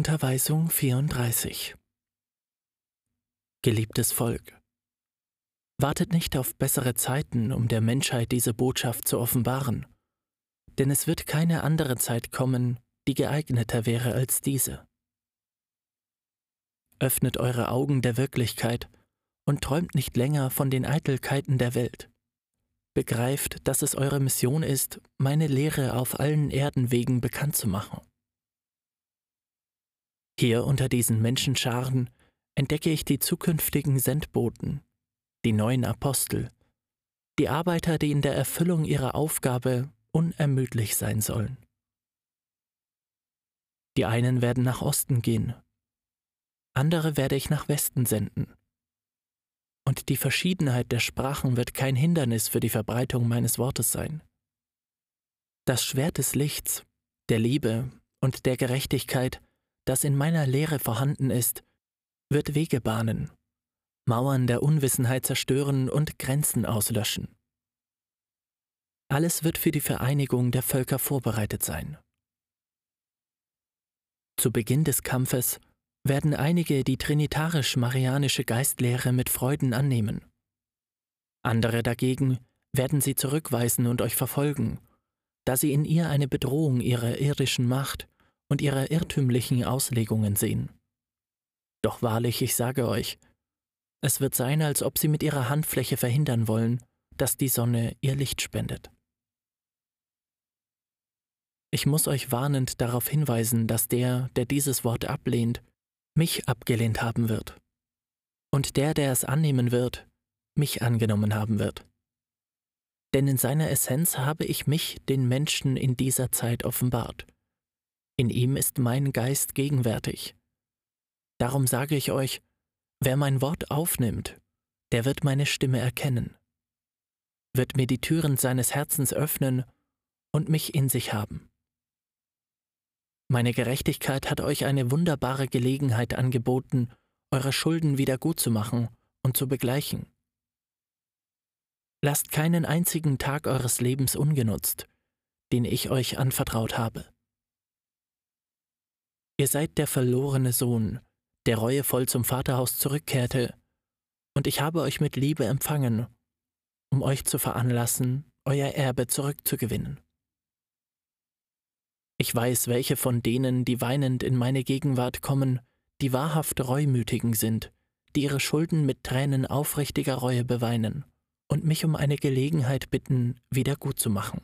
Unterweisung 34 Geliebtes Volk, wartet nicht auf bessere Zeiten, um der Menschheit diese Botschaft zu offenbaren, denn es wird keine andere Zeit kommen, die geeigneter wäre als diese. Öffnet eure Augen der Wirklichkeit und träumt nicht länger von den Eitelkeiten der Welt. Begreift, dass es eure Mission ist, meine Lehre auf allen Erdenwegen bekannt zu machen. Hier unter diesen Menschenscharen entdecke ich die zukünftigen Sendboten, die neuen Apostel, die Arbeiter, die in der Erfüllung ihrer Aufgabe unermüdlich sein sollen. Die einen werden nach Osten gehen, andere werde ich nach Westen senden. Und die Verschiedenheit der Sprachen wird kein Hindernis für die Verbreitung meines Wortes sein. Das Schwert des Lichts, der Liebe und der Gerechtigkeit das in meiner Lehre vorhanden ist, wird Wege bahnen, Mauern der Unwissenheit zerstören und Grenzen auslöschen. Alles wird für die Vereinigung der Völker vorbereitet sein. Zu Beginn des Kampfes werden einige die trinitarisch-marianische Geistlehre mit Freuden annehmen. Andere dagegen werden sie zurückweisen und euch verfolgen, da sie in ihr eine Bedrohung ihrer irdischen Macht und ihrer irrtümlichen Auslegungen sehen. Doch wahrlich, ich sage euch, es wird sein, als ob sie mit ihrer Handfläche verhindern wollen, dass die Sonne ihr Licht spendet. Ich muss euch warnend darauf hinweisen, dass der, der dieses Wort ablehnt, mich abgelehnt haben wird. Und der, der es annehmen wird, mich angenommen haben wird. Denn in seiner Essenz habe ich mich den Menschen in dieser Zeit offenbart in ihm ist mein Geist gegenwärtig. Darum sage ich euch, wer mein Wort aufnimmt, der wird meine Stimme erkennen, wird mir die Türen seines Herzens öffnen und mich in sich haben. Meine Gerechtigkeit hat euch eine wunderbare Gelegenheit angeboten, eure Schulden wieder gut zu machen und zu begleichen. Lasst keinen einzigen Tag eures Lebens ungenutzt, den ich euch anvertraut habe. Ihr seid der verlorene Sohn, der reuevoll zum Vaterhaus zurückkehrte, und ich habe euch mit Liebe empfangen, um euch zu veranlassen, euer Erbe zurückzugewinnen. Ich weiß, welche von denen, die weinend in meine Gegenwart kommen, die wahrhaft Reumütigen sind, die ihre Schulden mit Tränen aufrichtiger Reue beweinen und mich um eine Gelegenheit bitten, wieder gut zu machen.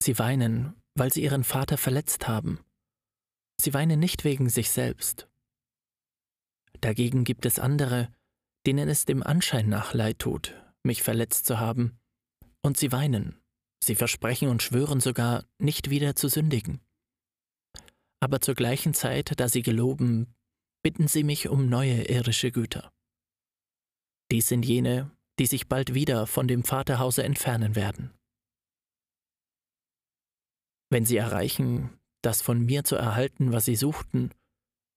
Sie weinen, weil sie ihren Vater verletzt haben Sie weinen nicht wegen sich selbst. Dagegen gibt es andere, denen es dem Anschein nach leid tut, mich verletzt zu haben, und sie weinen, sie versprechen und schwören sogar, nicht wieder zu sündigen. Aber zur gleichen Zeit, da sie geloben, bitten sie mich um neue irdische Güter. Dies sind jene, die sich bald wieder von dem Vaterhause entfernen werden. Wenn sie erreichen, das von mir zu erhalten, was sie suchten,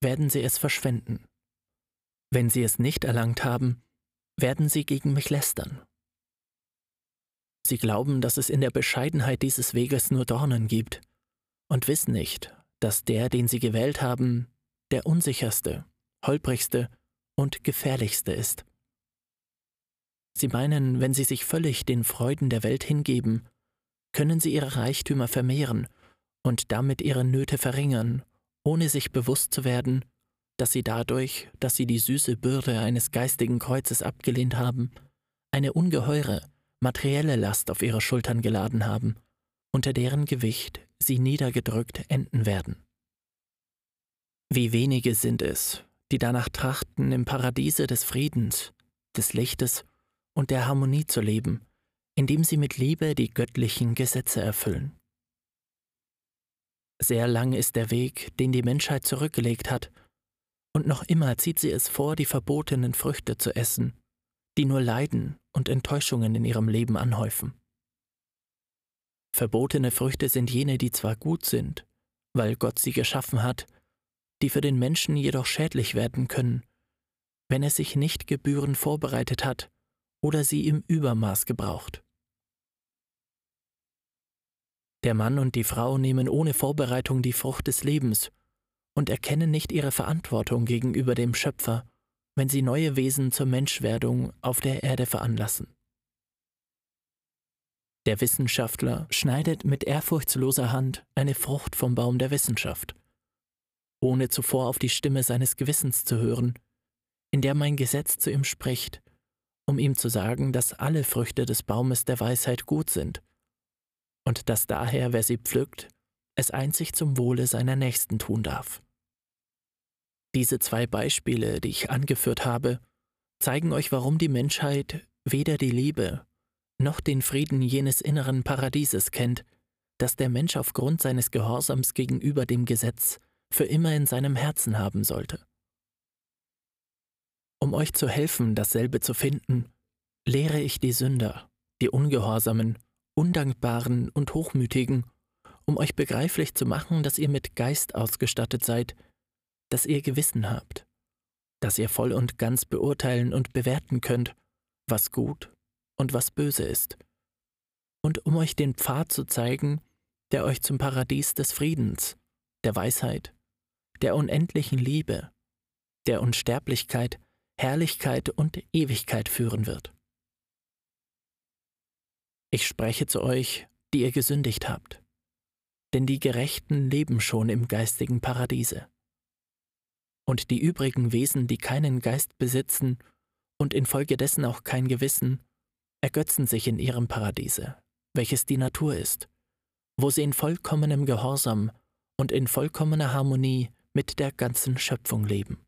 werden sie es verschwenden. Wenn sie es nicht erlangt haben, werden sie gegen mich lästern. Sie glauben, dass es in der Bescheidenheit dieses Weges nur Dornen gibt und wissen nicht, dass der, den sie gewählt haben, der unsicherste, holprigste und gefährlichste ist. Sie meinen, wenn sie sich völlig den Freuden der Welt hingeben, können sie ihre Reichtümer vermehren und damit ihre Nöte verringern, ohne sich bewusst zu werden, dass sie dadurch, dass sie die süße Bürde eines geistigen Kreuzes abgelehnt haben, eine ungeheure, materielle Last auf ihre Schultern geladen haben, unter deren Gewicht sie niedergedrückt enden werden. Wie wenige sind es, die danach trachten, im Paradiese des Friedens, des Lichtes und der Harmonie zu leben, indem sie mit Liebe die göttlichen Gesetze erfüllen. Sehr lang ist der Weg, den die Menschheit zurückgelegt hat, und noch immer zieht sie es vor, die verbotenen Früchte zu essen, die nur Leiden und Enttäuschungen in ihrem Leben anhäufen. Verbotene Früchte sind jene, die zwar gut sind, weil Gott sie geschaffen hat, die für den Menschen jedoch schädlich werden können, wenn er sich nicht gebührend vorbereitet hat oder sie im Übermaß gebraucht. Der Mann und die Frau nehmen ohne Vorbereitung die Frucht des Lebens und erkennen nicht ihre Verantwortung gegenüber dem Schöpfer, wenn sie neue Wesen zur Menschwerdung auf der Erde veranlassen. Der Wissenschaftler schneidet mit ehrfurchtsloser Hand eine Frucht vom Baum der Wissenschaft, ohne zuvor auf die Stimme seines Gewissens zu hören, in der mein Gesetz zu ihm spricht, um ihm zu sagen, dass alle Früchte des Baumes der Weisheit gut sind und dass daher, wer sie pflückt, es einzig zum Wohle seiner Nächsten tun darf. Diese zwei Beispiele, die ich angeführt habe, zeigen euch, warum die Menschheit weder die Liebe noch den Frieden jenes inneren Paradieses kennt, das der Mensch aufgrund seines Gehorsams gegenüber dem Gesetz für immer in seinem Herzen haben sollte. Um euch zu helfen, dasselbe zu finden, lehre ich die Sünder, die Ungehorsamen, Undankbaren und Hochmütigen, um euch begreiflich zu machen, dass ihr mit Geist ausgestattet seid, dass ihr Gewissen habt, dass ihr voll und ganz beurteilen und bewerten könnt, was gut und was böse ist, und um euch den Pfad zu zeigen, der euch zum Paradies des Friedens, der Weisheit, der unendlichen Liebe, der Unsterblichkeit, Herrlichkeit und Ewigkeit führen wird. Ich spreche zu euch, die ihr gesündigt habt, denn die Gerechten leben schon im geistigen Paradiese. Und die übrigen Wesen, die keinen Geist besitzen und infolgedessen auch kein Gewissen, ergötzen sich in ihrem Paradiese, welches die Natur ist, wo sie in vollkommenem Gehorsam und in vollkommener Harmonie mit der ganzen Schöpfung leben.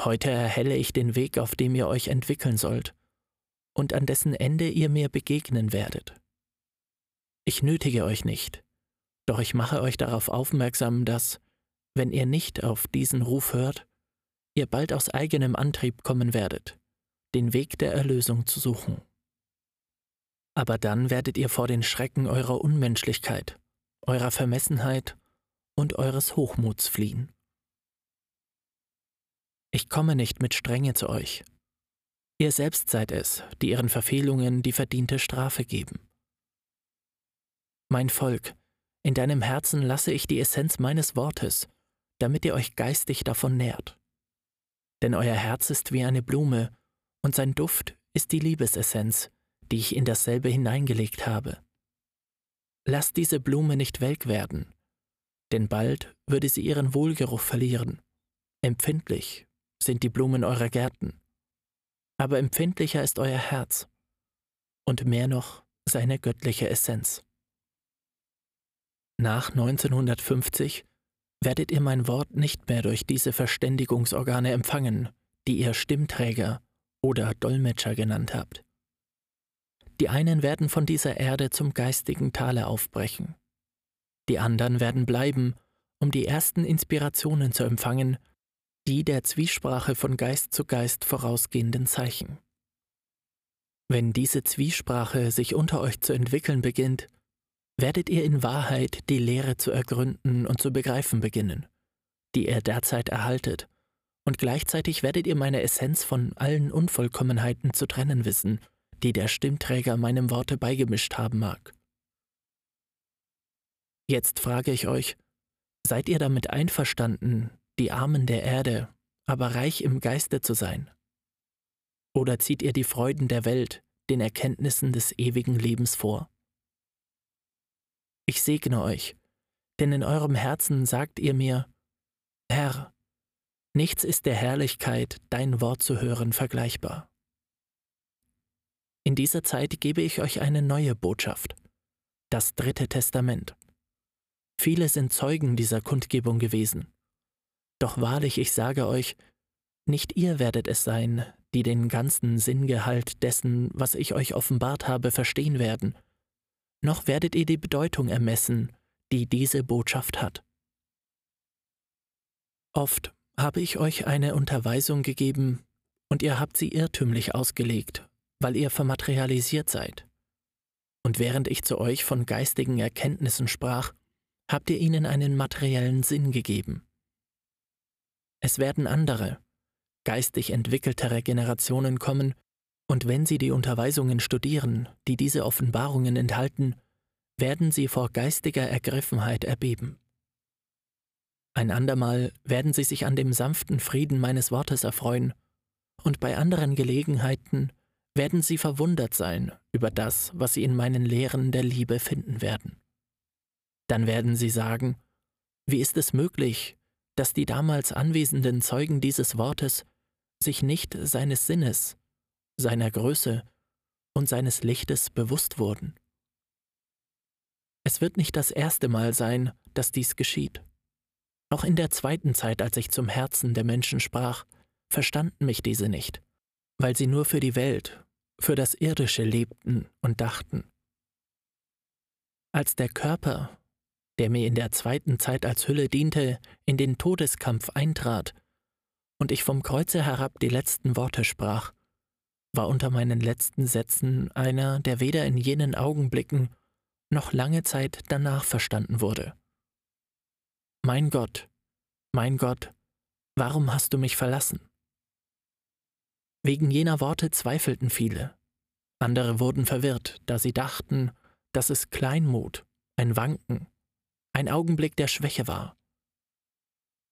Heute erhelle ich den Weg, auf dem ihr euch entwickeln sollt und an dessen Ende ihr mir begegnen werdet. Ich nötige euch nicht, doch ich mache euch darauf aufmerksam, dass, wenn ihr nicht auf diesen Ruf hört, ihr bald aus eigenem Antrieb kommen werdet, den Weg der Erlösung zu suchen. Aber dann werdet ihr vor den Schrecken eurer Unmenschlichkeit, eurer Vermessenheit und eures Hochmuts fliehen. Ich komme nicht mit Strenge zu euch. Ihr selbst seid es, die ihren Verfehlungen die verdiente Strafe geben. Mein Volk, in deinem Herzen lasse ich die Essenz meines Wortes, damit ihr euch geistig davon nährt. Denn euer Herz ist wie eine Blume, und sein Duft ist die Liebesessenz, die ich in dasselbe hineingelegt habe. Lasst diese Blume nicht welk werden, denn bald würde sie ihren Wohlgeruch verlieren. Empfindlich sind die Blumen eurer Gärten, aber empfindlicher ist euer Herz und mehr noch seine göttliche Essenz. Nach 1950 werdet ihr mein Wort nicht mehr durch diese Verständigungsorgane empfangen, die ihr Stimmträger oder Dolmetscher genannt habt. Die einen werden von dieser Erde zum geistigen Tale aufbrechen, die anderen werden bleiben, um die ersten Inspirationen zu empfangen, die der Zwiesprache von Geist zu Geist vorausgehenden Zeichen. Wenn diese Zwiesprache sich unter euch zu entwickeln beginnt, werdet ihr in Wahrheit die Lehre zu ergründen und zu begreifen beginnen, die ihr derzeit erhaltet und gleichzeitig werdet ihr meine Essenz von allen Unvollkommenheiten zu trennen wissen, die der Stimmträger meinem Worte beigemischt haben mag. Jetzt frage ich euch, seid ihr damit einverstanden, die Armen der Erde, aber reich im Geiste zu sein? Oder zieht ihr die Freuden der Welt, den Erkenntnissen des ewigen Lebens vor? Ich segne euch, denn in eurem Herzen sagt ihr mir, Herr, Nichts ist der Herrlichkeit, dein Wort zu hören, vergleichbar. In dieser Zeit gebe ich euch eine neue Botschaft, das dritte Testament. Viele sind Zeugen dieser Kundgebung gewesen. Doch wahrlich, ich sage euch, nicht ihr werdet es sein, die den ganzen Sinngehalt dessen, was ich euch offenbart habe, verstehen werden, noch werdet ihr die Bedeutung ermessen, die diese Botschaft hat. Oft habe ich euch eine Unterweisung gegeben, und ihr habt sie irrtümlich ausgelegt, weil ihr vermaterialisiert seid. Und während ich zu euch von geistigen Erkenntnissen sprach, habt ihr ihnen einen materiellen Sinn gegeben. Es werden andere, geistig entwickeltere Generationen kommen, und wenn sie die Unterweisungen studieren, die diese Offenbarungen enthalten, werden sie vor geistiger Ergriffenheit erbeben. Ein andermal werden sie sich an dem sanften Frieden meines Wortes erfreuen, und bei anderen Gelegenheiten werden sie verwundert sein über das, was sie in meinen Lehren der Liebe finden werden. Dann werden sie sagen, wie ist es möglich, dass die damals anwesenden Zeugen dieses Wortes sich nicht seines Sinnes, seiner Größe und seines Lichtes bewusst wurden? Es wird nicht das erste Mal sein, dass dies geschieht. Auch in der zweiten Zeit, als ich zum Herzen der Menschen sprach, verstanden mich diese nicht, weil sie nur für die Welt, für das Irdische lebten und dachten. Als der Körper, der mir in der zweiten Zeit als Hülle diente, in den Todeskampf eintrat und ich vom Kreuze herab die letzten Worte sprach, war unter meinen letzten Sätzen einer, der weder in jenen Augenblicken noch lange Zeit danach verstanden wurde. Mein Gott, mein Gott, warum hast du mich verlassen? Wegen jener Worte zweifelten viele. Andere wurden verwirrt, da sie dachten, dass es Kleinmut, ein Wanken, ein Augenblick der Schwäche war.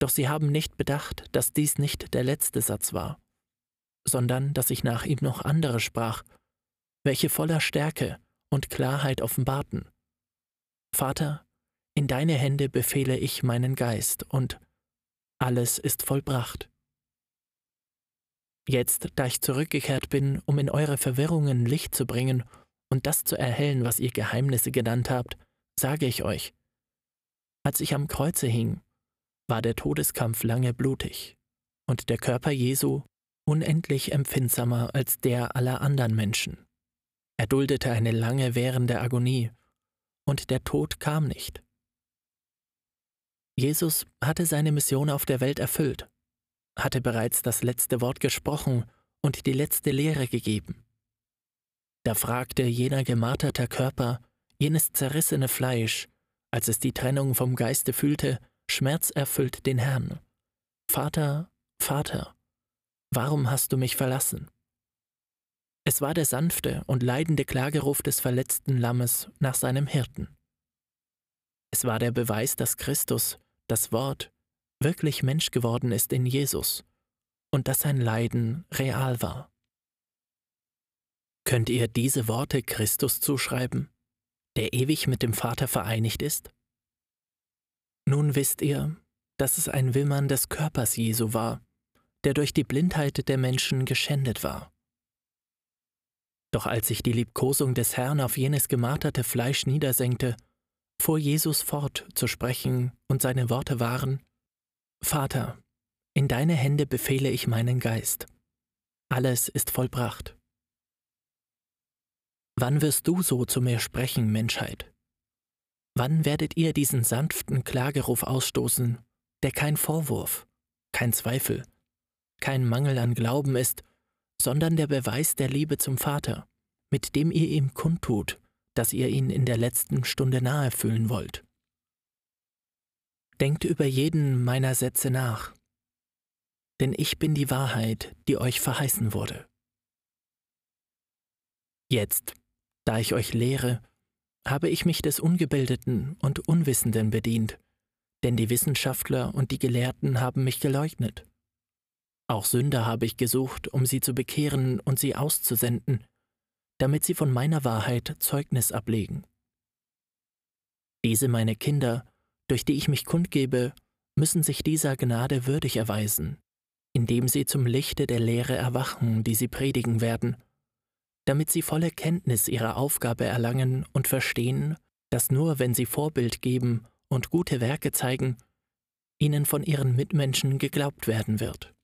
Doch sie haben nicht bedacht, dass dies nicht der letzte Satz war, sondern dass ich nach ihm noch andere sprach, welche voller Stärke und Klarheit offenbarten. Vater, in deine Hände befehle ich meinen Geist und alles ist vollbracht. Jetzt, da ich zurückgekehrt bin, um in eure Verwirrungen Licht zu bringen und das zu erhellen, was ihr Geheimnisse genannt habt, sage ich euch, als ich am Kreuze hing, war der Todeskampf lange blutig und der Körper Jesu unendlich empfindsamer als der aller anderen Menschen. Er duldete eine lange währende Agonie, und der Tod kam nicht. Jesus hatte seine Mission auf der Welt erfüllt hatte bereits das letzte Wort gesprochen und die letzte Lehre gegeben. Da fragte jener gemarterte Körper, jenes zerrissene Fleisch, als es die Trennung vom Geiste fühlte, schmerzerfüllt den Herrn. Vater, Vater, warum hast du mich verlassen? Es war der sanfte und leidende Klageruf des verletzten Lammes nach seinem Hirten. Es war der Beweis, dass Christus, das Wort, wirklich Mensch geworden ist in Jesus und dass sein Leiden real war. Könnt ihr diese Worte Christus zuschreiben, der ewig mit dem Vater vereinigt ist? Nun wisst ihr, dass es ein Wimmern des Körpers Jesu war, der durch die Blindheit der Menschen geschändet war. Doch als sich die Liebkosung des Herrn auf jenes gemarterte Fleisch niedersenkte, fuhr Jesus fort zu sprechen, und seine Worte waren, Vater, in deine Hände befehle ich meinen Geist. Alles ist vollbracht. Wann wirst du so zu mir sprechen, Menschheit? Wann werdet ihr diesen sanften Klageruf ausstoßen, der kein Vorwurf, kein Zweifel, kein Mangel an Glauben ist, sondern der Beweis der Liebe zum Vater, mit dem ihr ihm kundtut, dass ihr ihn in der letzten Stunde nahe fühlen wollt? Denkt über jeden meiner Sätze nach, denn ich bin die Wahrheit, die euch verheißen wurde. Jetzt, da ich euch lehre, habe ich mich des Ungebildeten und Unwissenden bedient, denn die Wissenschaftler und die Gelehrten haben mich geleugnet. Auch Sünder habe ich gesucht, um sie zu bekehren und sie auszusenden, damit sie von meiner Wahrheit Zeugnis ablegen. Diese meine Kinder durch die ich mich kundgebe, müssen sich dieser Gnade würdig erweisen, indem sie zum Lichte der Lehre erwachen, die sie predigen werden, damit sie volle Kenntnis ihrer Aufgabe erlangen und verstehen, dass nur wenn sie Vorbild geben und gute Werke zeigen, ihnen von ihren Mitmenschen geglaubt werden wird.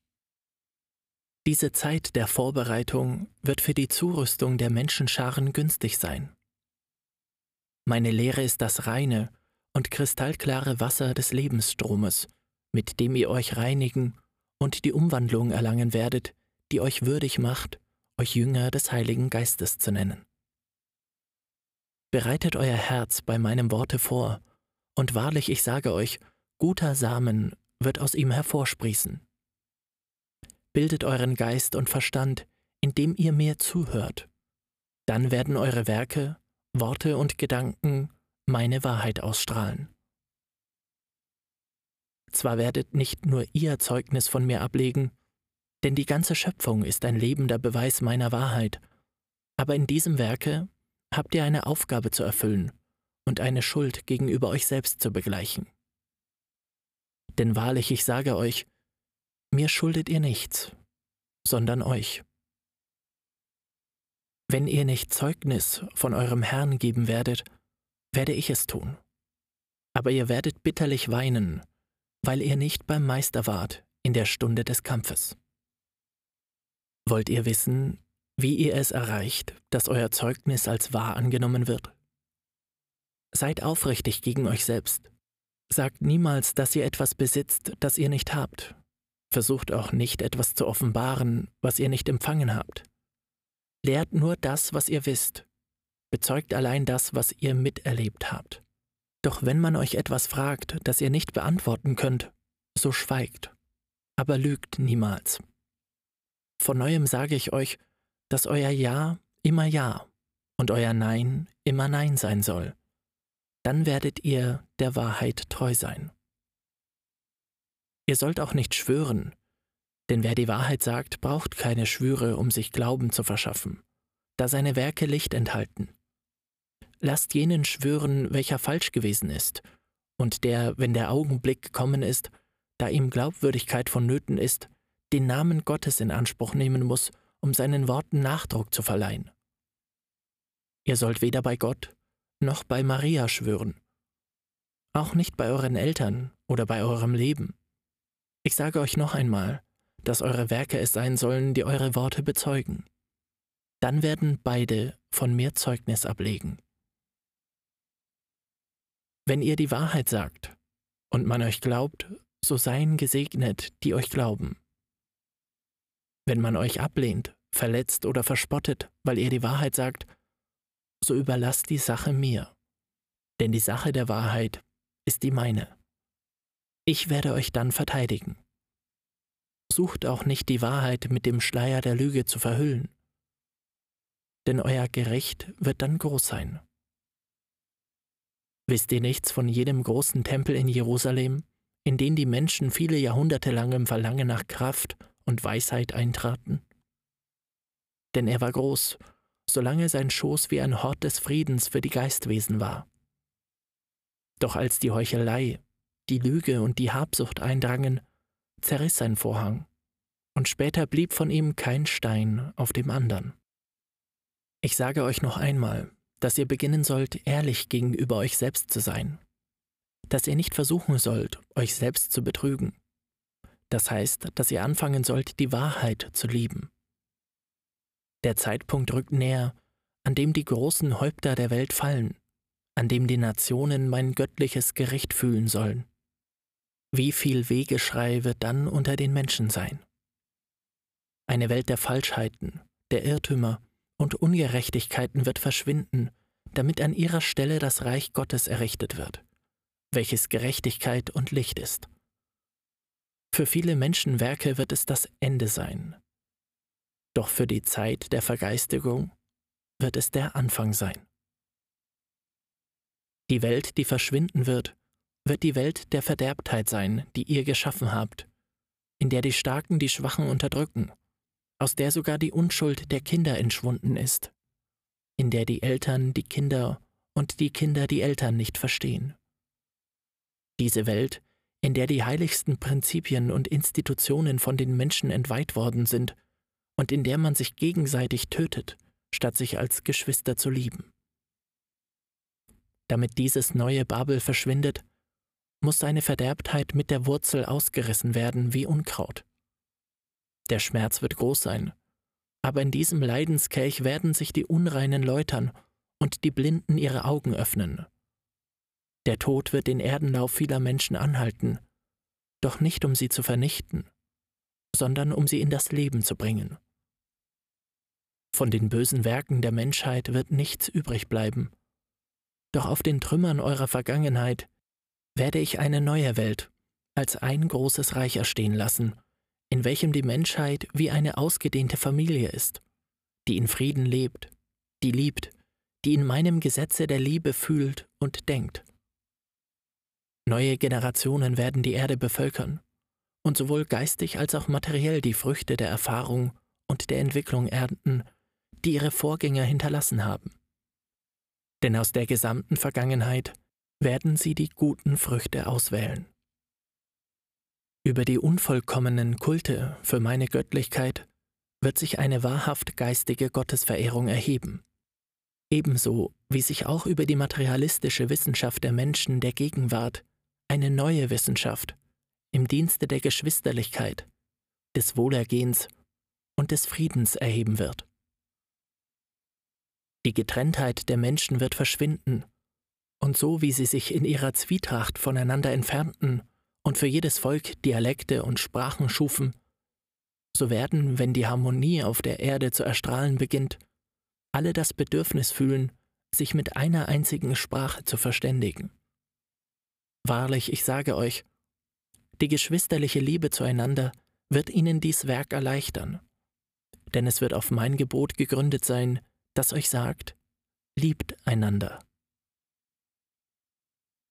Diese Zeit der Vorbereitung wird für die Zurüstung der Menschenscharen günstig sein. Meine Lehre ist das reine und kristallklare Wasser des Lebensstromes, mit dem ihr euch reinigen und die Umwandlung erlangen werdet, die euch würdig macht, euch Jünger des Heiligen Geistes zu nennen. Bereitet euer Herz bei meinem Worte vor, und wahrlich ich sage euch, guter Samen wird aus ihm hervorsprießen. Bildet euren Geist und Verstand, indem ihr mir zuhört. Dann werden eure Werke, Worte und Gedanken meine Wahrheit ausstrahlen. Zwar werdet nicht nur ihr Zeugnis von mir ablegen, denn die ganze Schöpfung ist ein lebender Beweis meiner Wahrheit, aber in diesem Werke habt ihr eine Aufgabe zu erfüllen und eine Schuld gegenüber euch selbst zu begleichen. Denn wahrlich, ich sage euch, mir schuldet ihr nichts, sondern euch. Wenn ihr nicht Zeugnis von eurem Herrn geben werdet, werde ich es tun. Aber ihr werdet bitterlich weinen, weil ihr nicht beim Meister wart in der Stunde des Kampfes. Wollt ihr wissen, wie ihr es erreicht, dass euer Zeugnis als wahr angenommen wird? Seid aufrichtig gegen euch selbst. Sagt niemals, dass ihr etwas besitzt, das ihr nicht habt. Versucht auch nicht etwas zu offenbaren, was ihr nicht empfangen habt. Lehrt nur das, was ihr wisst. Bezeugt allein das, was ihr miterlebt habt. Doch wenn man euch etwas fragt, das ihr nicht beantworten könnt, so schweigt, aber lügt niemals. Von neuem sage ich euch, dass euer Ja immer Ja und euer Nein immer Nein sein soll. Dann werdet ihr der Wahrheit treu sein. Ihr sollt auch nicht schwören, denn wer die Wahrheit sagt, braucht keine Schwüre, um sich Glauben zu verschaffen, da seine Werke Licht enthalten. Lasst jenen schwören, welcher falsch gewesen ist, und der, wenn der Augenblick gekommen ist, da ihm Glaubwürdigkeit vonnöten ist, den Namen Gottes in Anspruch nehmen muss, um seinen Worten Nachdruck zu verleihen. Ihr sollt weder bei Gott noch bei Maria schwören, auch nicht bei euren Eltern oder bei eurem Leben. Ich sage euch noch einmal, dass eure Werke es sein sollen, die eure Worte bezeugen. Dann werden beide von mir Zeugnis ablegen. Wenn ihr die Wahrheit sagt und man euch glaubt, so seien gesegnet, die euch glauben. Wenn man euch ablehnt, verletzt oder verspottet, weil ihr die Wahrheit sagt, so überlasst die Sache mir, denn die Sache der Wahrheit ist die meine. Ich werde euch dann verteidigen. Sucht auch nicht die Wahrheit mit dem Schleier der Lüge zu verhüllen, denn euer Gericht wird dann groß sein. Wisst ihr nichts von jedem großen Tempel in Jerusalem, in den die Menschen viele Jahrhunderte lang im Verlangen nach Kraft und Weisheit eintraten? Denn er war groß, solange sein Schoß wie ein Hort des Friedens für die Geistwesen war. Doch als die Heuchelei, die Lüge und die Habsucht eindrangen, zerriss sein Vorhang, und später blieb von ihm kein Stein auf dem andern. Ich sage euch noch einmal, dass ihr beginnen sollt, ehrlich gegenüber euch selbst zu sein, dass ihr nicht versuchen sollt, euch selbst zu betrügen. Das heißt, dass ihr anfangen sollt, die Wahrheit zu lieben. Der Zeitpunkt rückt näher, an dem die großen Häupter der Welt fallen, an dem die Nationen mein göttliches Gericht fühlen sollen. Wie viel Wegeschrei wird dann unter den Menschen sein? Eine Welt der Falschheiten, der Irrtümer und Ungerechtigkeiten wird verschwinden, damit an ihrer Stelle das Reich Gottes errichtet wird, welches Gerechtigkeit und Licht ist. Für viele Menschenwerke wird es das Ende sein, doch für die Zeit der Vergeistigung wird es der Anfang sein. Die Welt, die verschwinden wird, wird die Welt der Verderbtheit sein, die ihr geschaffen habt, in der die Starken die Schwachen unterdrücken aus der sogar die Unschuld der Kinder entschwunden ist, in der die Eltern die Kinder und die Kinder die Eltern nicht verstehen. Diese Welt, in der die heiligsten Prinzipien und Institutionen von den Menschen entweiht worden sind und in der man sich gegenseitig tötet, statt sich als Geschwister zu lieben. Damit dieses neue Babel verschwindet, muss seine Verderbtheit mit der Wurzel ausgerissen werden wie Unkraut. Der Schmerz wird groß sein. Aber in diesem Leidenskelch werden sich die Unreinen läutern und die Blinden ihre Augen öffnen. Der Tod wird den Erdenlauf vieler Menschen anhalten, doch nicht um sie zu vernichten, sondern um sie in das Leben zu bringen. Von den bösen Werken der Menschheit wird nichts übrig bleiben, doch auf den Trümmern eurer Vergangenheit werde ich eine neue Welt als ein großes Reich erstehen lassen, in welchem die Menschheit wie eine ausgedehnte Familie ist, die in Frieden lebt, die liebt, die in meinem Gesetze der Liebe fühlt und denkt. Neue Generationen werden die Erde bevölkern und sowohl geistig als auch materiell die Früchte der Erfahrung und der Entwicklung ernten, die ihre Vorgänger hinterlassen haben. Denn aus der gesamten Vergangenheit werden sie die guten Früchte auswählen. Über die unvollkommenen Kulte für meine Göttlichkeit wird sich eine wahrhaft geistige Gottesverehrung erheben, ebenso wie sich auch über die materialistische Wissenschaft der Menschen der Gegenwart eine neue Wissenschaft im Dienste der Geschwisterlichkeit, des Wohlergehens und des Friedens erheben wird. Die Getrenntheit der Menschen wird verschwinden, und so wie sie sich in ihrer Zwietracht voneinander entfernten und für jedes Volk Dialekte und Sprachen schufen, so werden, wenn die Harmonie auf der Erde zu erstrahlen beginnt, alle das Bedürfnis fühlen, sich mit einer einzigen Sprache zu verständigen. Wahrlich, ich sage euch, die geschwisterliche Liebe zueinander wird ihnen dies Werk erleichtern, denn es wird auf mein Gebot gegründet sein, das euch sagt, liebt einander.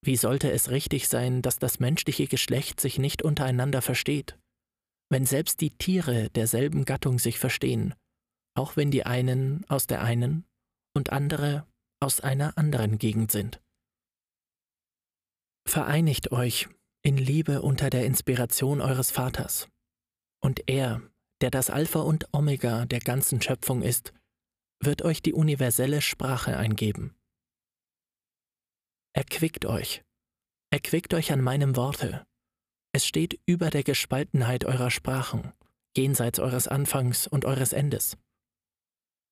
Wie sollte es richtig sein, dass das menschliche Geschlecht sich nicht untereinander versteht, wenn selbst die Tiere derselben Gattung sich verstehen, auch wenn die einen aus der einen und andere aus einer anderen Gegend sind? Vereinigt euch in Liebe unter der Inspiration eures Vaters, und er, der das Alpha und Omega der ganzen Schöpfung ist, wird euch die universelle Sprache eingeben. Erquickt euch, erquickt euch an meinem Worte. Es steht über der Gespaltenheit eurer Sprachen, jenseits eures Anfangs und eures Endes.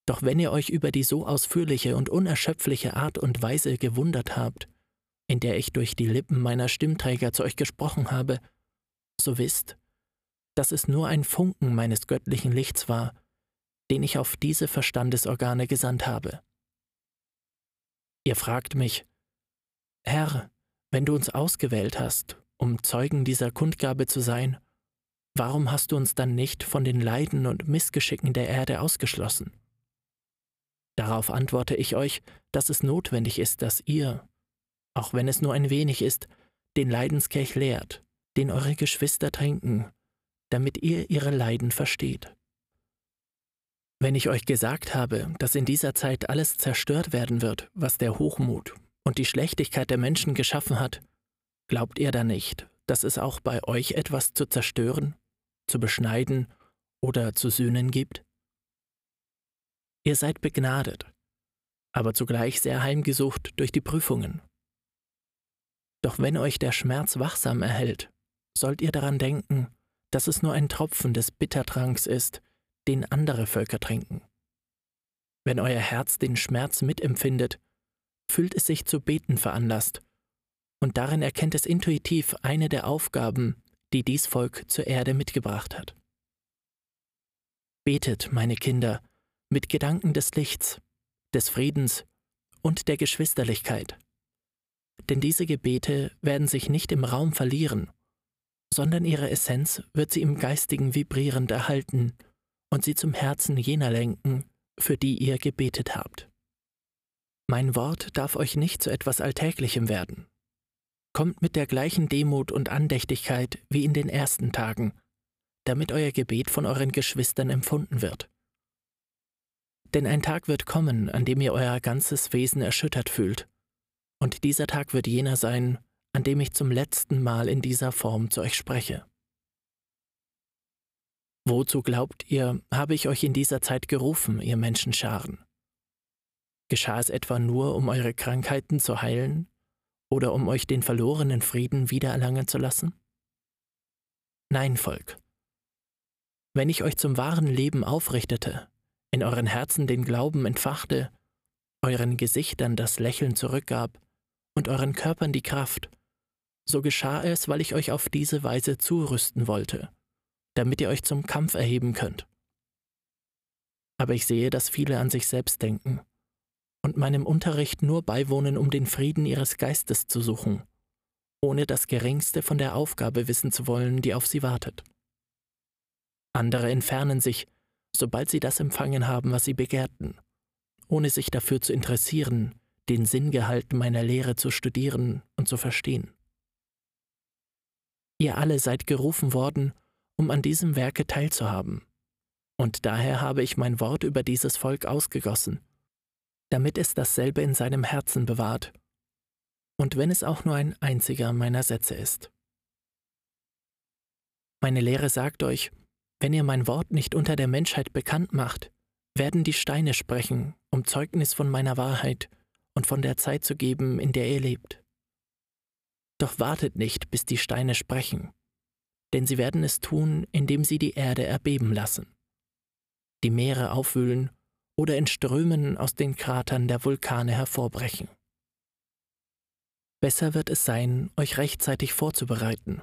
Doch wenn ihr euch über die so ausführliche und unerschöpfliche Art und Weise gewundert habt, in der ich durch die Lippen meiner Stimmträger zu euch gesprochen habe, so wisst, dass es nur ein Funken meines göttlichen Lichts war, den ich auf diese Verstandesorgane gesandt habe. Ihr fragt mich, Herr, wenn du uns ausgewählt hast, um Zeugen dieser Kundgabe zu sein, warum hast du uns dann nicht von den Leiden und Missgeschicken der Erde ausgeschlossen? Darauf antworte ich euch, dass es notwendig ist, dass ihr, auch wenn es nur ein wenig ist, den Leidenskelch leert, den eure Geschwister trinken, damit ihr ihre Leiden versteht. Wenn ich euch gesagt habe, dass in dieser Zeit alles zerstört werden wird, was der Hochmut und die Schlechtigkeit der Menschen geschaffen hat, glaubt ihr da nicht, dass es auch bei euch etwas zu zerstören, zu beschneiden oder zu sühnen gibt? Ihr seid begnadet, aber zugleich sehr heimgesucht durch die Prüfungen. Doch wenn euch der Schmerz wachsam erhält, sollt ihr daran denken, dass es nur ein Tropfen des Bittertranks ist, den andere Völker trinken. Wenn euer Herz den Schmerz mitempfindet, fühlt es sich zu beten veranlasst, und darin erkennt es intuitiv eine der Aufgaben, die dies Volk zur Erde mitgebracht hat. Betet, meine Kinder, mit Gedanken des Lichts, des Friedens und der Geschwisterlichkeit. Denn diese Gebete werden sich nicht im Raum verlieren, sondern ihre Essenz wird sie im Geistigen vibrierend erhalten und sie zum Herzen jener lenken, für die ihr gebetet habt. Mein Wort darf euch nicht zu etwas Alltäglichem werden. Kommt mit der gleichen Demut und Andächtigkeit wie in den ersten Tagen, damit euer Gebet von euren Geschwistern empfunden wird. Denn ein Tag wird kommen, an dem ihr euer ganzes Wesen erschüttert fühlt, und dieser Tag wird jener sein, an dem ich zum letzten Mal in dieser Form zu euch spreche. Wozu glaubt ihr, habe ich euch in dieser Zeit gerufen, ihr Menschenscharen? Geschah es etwa nur, um eure Krankheiten zu heilen oder um euch den verlorenen Frieden wiedererlangen zu lassen? Nein, Volk. Wenn ich euch zum wahren Leben aufrichtete, in euren Herzen den Glauben entfachte, euren Gesichtern das Lächeln zurückgab und euren Körpern die Kraft, so geschah es, weil ich euch auf diese Weise zurüsten wollte damit ihr euch zum Kampf erheben könnt. Aber ich sehe, dass viele an sich selbst denken und meinem Unterricht nur beiwohnen, um den Frieden ihres Geistes zu suchen, ohne das geringste von der Aufgabe wissen zu wollen, die auf sie wartet. Andere entfernen sich, sobald sie das empfangen haben, was sie begehrten, ohne sich dafür zu interessieren, den Sinngehalt meiner Lehre zu studieren und zu verstehen. Ihr alle seid gerufen worden, um an diesem Werke teilzuhaben. Und daher habe ich mein Wort über dieses Volk ausgegossen, damit es dasselbe in seinem Herzen bewahrt, und wenn es auch nur ein einziger meiner Sätze ist. Meine Lehre sagt euch, wenn ihr mein Wort nicht unter der Menschheit bekannt macht, werden die Steine sprechen, um Zeugnis von meiner Wahrheit und von der Zeit zu geben, in der ihr lebt. Doch wartet nicht, bis die Steine sprechen, denn sie werden es tun, indem sie die Erde erbeben lassen, die Meere aufwühlen oder in Strömen aus den Kratern der Vulkane hervorbrechen. Besser wird es sein, euch rechtzeitig vorzubereiten,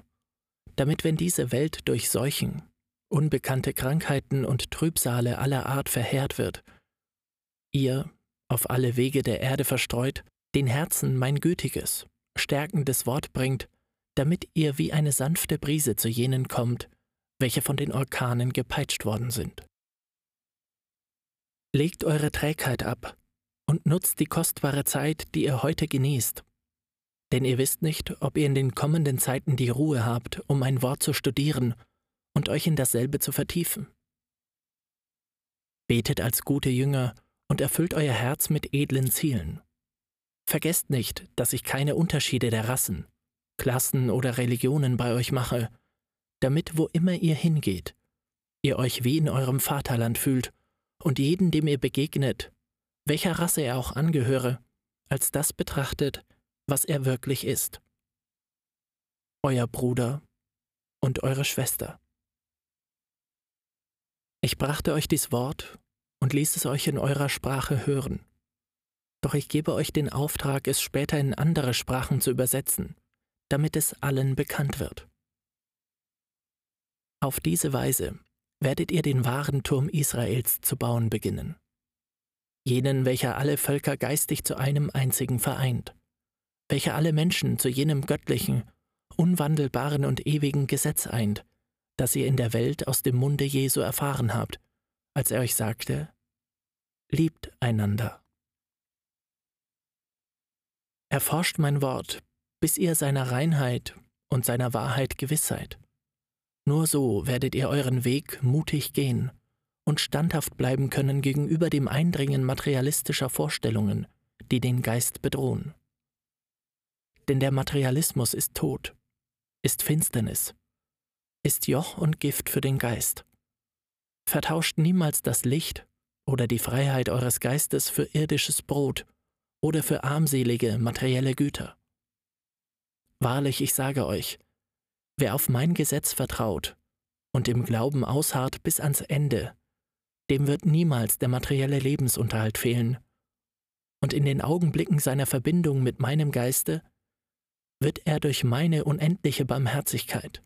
damit wenn diese Welt durch Seuchen, unbekannte Krankheiten und Trübsale aller Art verheert wird, ihr, auf alle Wege der Erde verstreut, den Herzen mein gütiges, stärkendes Wort bringt, damit ihr wie eine sanfte Brise zu jenen kommt, welche von den Orkanen gepeitscht worden sind. Legt eure Trägheit ab und nutzt die kostbare Zeit, die ihr heute genießt, denn ihr wisst nicht, ob ihr in den kommenden Zeiten die Ruhe habt, um ein Wort zu studieren und euch in dasselbe zu vertiefen. Betet als gute Jünger und erfüllt euer Herz mit edlen Zielen. Vergesst nicht, dass ich keine Unterschiede der Rassen, Klassen oder Religionen bei euch mache, damit wo immer ihr hingeht, ihr euch wie in eurem Vaterland fühlt und jeden, dem ihr begegnet, welcher Rasse er auch angehöre, als das betrachtet, was er wirklich ist. Euer Bruder und eure Schwester. Ich brachte euch dies Wort und ließ es euch in eurer Sprache hören. Doch ich gebe euch den Auftrag, es später in andere Sprachen zu übersetzen, damit es allen bekannt wird. Auf diese Weise werdet ihr den wahren Turm Israels zu bauen beginnen. Jenen, welcher alle Völker geistig zu einem einzigen vereint, welcher alle Menschen zu jenem göttlichen, unwandelbaren und ewigen Gesetz eint, das ihr in der Welt aus dem Munde Jesu erfahren habt, als er euch sagte, liebt einander. Erforscht mein Wort, bis ihr seiner Reinheit und seiner Wahrheit gewiss seid. Nur so werdet ihr euren Weg mutig gehen und standhaft bleiben können gegenüber dem Eindringen materialistischer Vorstellungen, die den Geist bedrohen. Denn der Materialismus ist Tod, ist Finsternis, ist Joch und Gift für den Geist. Vertauscht niemals das Licht oder die Freiheit eures Geistes für irdisches Brot oder für armselige materielle Güter. Wahrlich, ich sage euch, wer auf mein Gesetz vertraut und im Glauben ausharrt bis ans Ende, dem wird niemals der materielle Lebensunterhalt fehlen, und in den Augenblicken seiner Verbindung mit meinem Geiste wird er durch meine unendliche Barmherzigkeit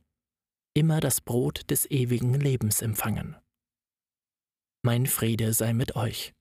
immer das Brot des ewigen Lebens empfangen. Mein Friede sei mit euch.